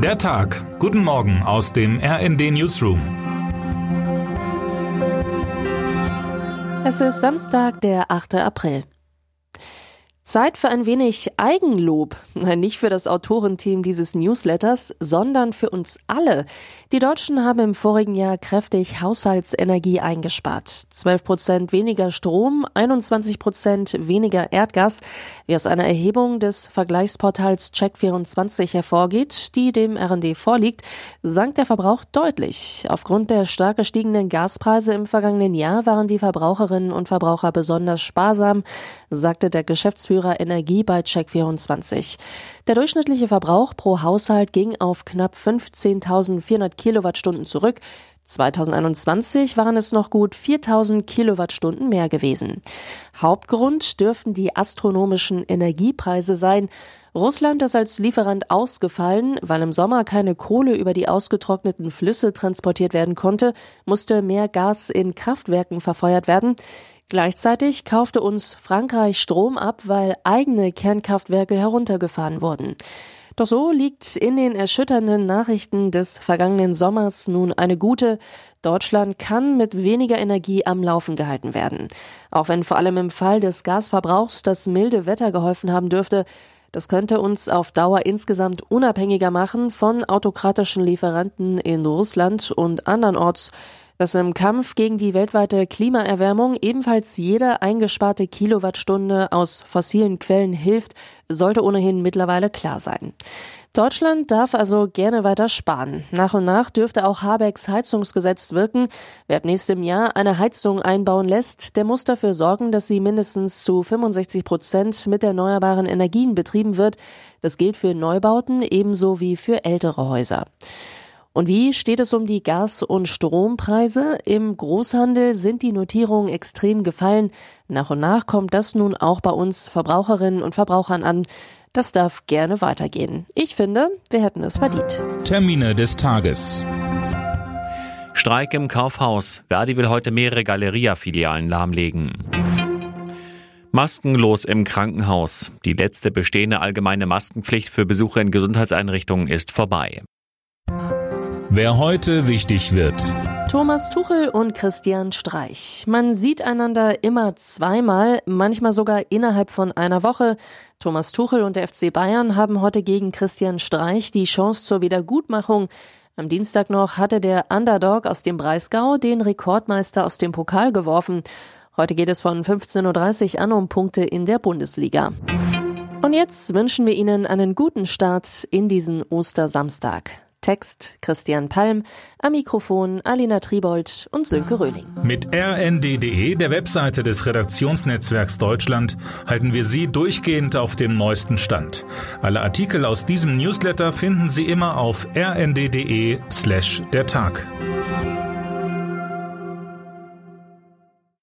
Der Tag. Guten Morgen aus dem RND Newsroom. Es ist Samstag, der 8. April. Zeit für ein wenig Eigenlob. Nicht für das Autorenteam dieses Newsletters, sondern für uns alle. Die Deutschen haben im vorigen Jahr kräftig Haushaltsenergie eingespart. 12 Prozent weniger Strom, 21 Prozent weniger Erdgas, wie aus einer Erhebung des Vergleichsportals Check24 hervorgeht, die dem RND vorliegt, sank der Verbrauch deutlich. Aufgrund der stark gestiegenen Gaspreise im vergangenen Jahr waren die Verbraucherinnen und Verbraucher besonders sparsam, sagte der Geschäftsführer Geschäftsführer Energie bei Check24. Der durchschnittliche Verbrauch pro Haushalt ging auf knapp 15.400 Kilowattstunden zurück. 2021 waren es noch gut 4000 Kilowattstunden mehr gewesen. Hauptgrund dürften die astronomischen Energiepreise sein. Russland ist als Lieferant ausgefallen, weil im Sommer keine Kohle über die ausgetrockneten Flüsse transportiert werden konnte, musste mehr Gas in Kraftwerken verfeuert werden. Gleichzeitig kaufte uns Frankreich Strom ab, weil eigene Kernkraftwerke heruntergefahren wurden. Doch so liegt in den erschütternden Nachrichten des vergangenen Sommers nun eine gute. Deutschland kann mit weniger Energie am Laufen gehalten werden. Auch wenn vor allem im Fall des Gasverbrauchs das milde Wetter geholfen haben dürfte, das könnte uns auf Dauer insgesamt unabhängiger machen von autokratischen Lieferanten in Russland und andernorts dass im Kampf gegen die weltweite Klimaerwärmung ebenfalls jede eingesparte Kilowattstunde aus fossilen Quellen hilft, sollte ohnehin mittlerweile klar sein. Deutschland darf also gerne weiter sparen. Nach und nach dürfte auch Habecks Heizungsgesetz wirken. Wer ab nächstem Jahr eine Heizung einbauen lässt, der muss dafür sorgen, dass sie mindestens zu 65 Prozent mit erneuerbaren Energien betrieben wird. Das gilt für Neubauten ebenso wie für ältere Häuser. Und wie steht es um die Gas- und Strompreise? Im Großhandel sind die Notierungen extrem gefallen. Nach und nach kommt das nun auch bei uns Verbraucherinnen und Verbrauchern an. Das darf gerne weitergehen. Ich finde, wir hätten es verdient. Termine des Tages. Streik im Kaufhaus. Verdi will heute mehrere Galeria-Filialen lahmlegen. Maskenlos im Krankenhaus. Die letzte bestehende allgemeine Maskenpflicht für Besucher in Gesundheitseinrichtungen ist vorbei. Wer heute wichtig wird. Thomas Tuchel und Christian Streich. Man sieht einander immer zweimal, manchmal sogar innerhalb von einer Woche. Thomas Tuchel und der FC Bayern haben heute gegen Christian Streich die Chance zur Wiedergutmachung. Am Dienstag noch hatte der Underdog aus dem Breisgau den Rekordmeister aus dem Pokal geworfen. Heute geht es von 15.30 Uhr an um Punkte in der Bundesliga. Und jetzt wünschen wir Ihnen einen guten Start in diesen Ostersamstag. Text Christian Palm, am Mikrofon Alina Tribold und Sönke Röhling. Mit rnd.de, der Webseite des Redaktionsnetzwerks Deutschland, halten wir Sie durchgehend auf dem neuesten Stand. Alle Artikel aus diesem Newsletter finden Sie immer auf rnd.de slash der Tag.